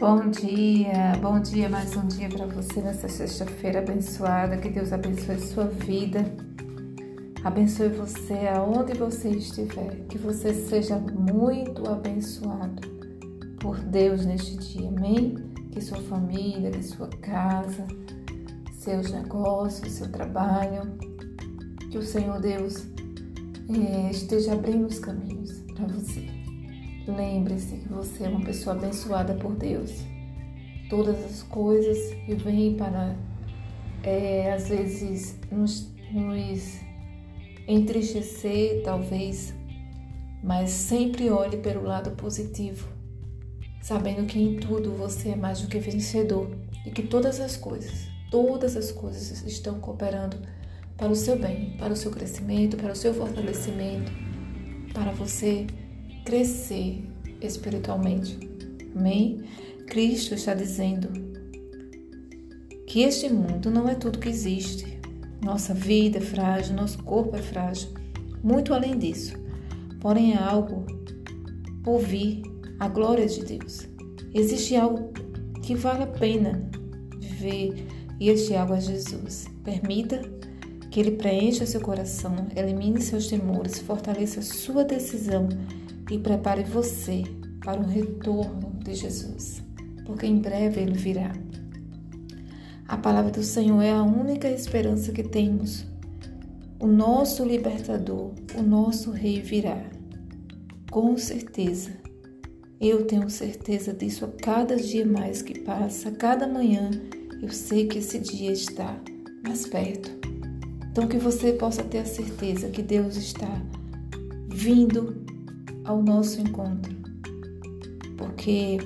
Bom dia, bom dia, mais um dia para você nessa sexta-feira abençoada. Que Deus abençoe sua vida, abençoe você aonde você estiver. Que você seja muito abençoado por Deus neste dia, amém? Que sua família, que sua casa, seus negócios, seu trabalho, que o Senhor Deus eh, esteja abrindo os caminhos para você. Lembre-se que você é uma pessoa abençoada por Deus. Todas as coisas que vêm para, é, às vezes, nos, nos entristecer, talvez, mas sempre olhe pelo lado positivo, sabendo que em tudo você é mais do que vencedor e que todas as coisas, todas as coisas estão cooperando para o seu bem, para o seu crescimento, para o seu fortalecimento, para você crescer espiritualmente. Amém? Cristo está dizendo que este mundo não é tudo que existe. Nossa vida é frágil, nosso corpo é frágil. Muito além disso. Porém, é algo por vir, a glória de Deus. Existe algo que vale a pena viver e este algo é Jesus. Permita que Ele preencha seu coração, elimine seus temores, fortaleça sua decisão e prepare você para o retorno de Jesus, porque em breve ele virá. A palavra do Senhor é a única esperança que temos. O nosso libertador, o nosso rei virá. Com certeza. Eu tenho certeza disso a cada dia mais que passa, cada manhã eu sei que esse dia está mais perto. Então que você possa ter a certeza que Deus está vindo ao nosso encontro, porque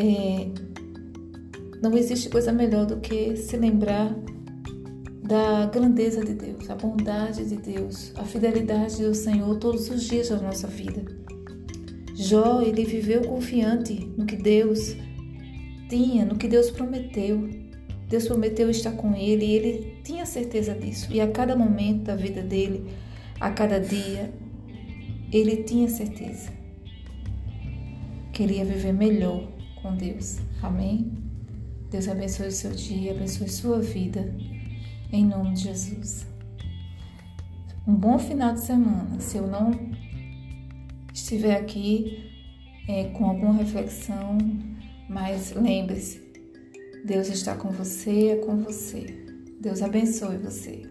é, não existe coisa melhor do que se lembrar da grandeza de Deus, a bondade de Deus, a fidelidade do Senhor todos os dias da nossa vida. Jó, ele viveu confiante no que Deus tinha, no que Deus prometeu. Deus prometeu estar com ele e ele tinha certeza disso. E a cada momento da vida dele, a cada dia, ele tinha certeza que ele ia viver melhor com Deus. Amém? Deus abençoe o seu dia, abençoe sua vida. Em nome de Jesus. Um bom final de semana. Se eu não estiver aqui é, com alguma reflexão, mas lembre-se, Deus está com você, é com você. Deus abençoe você.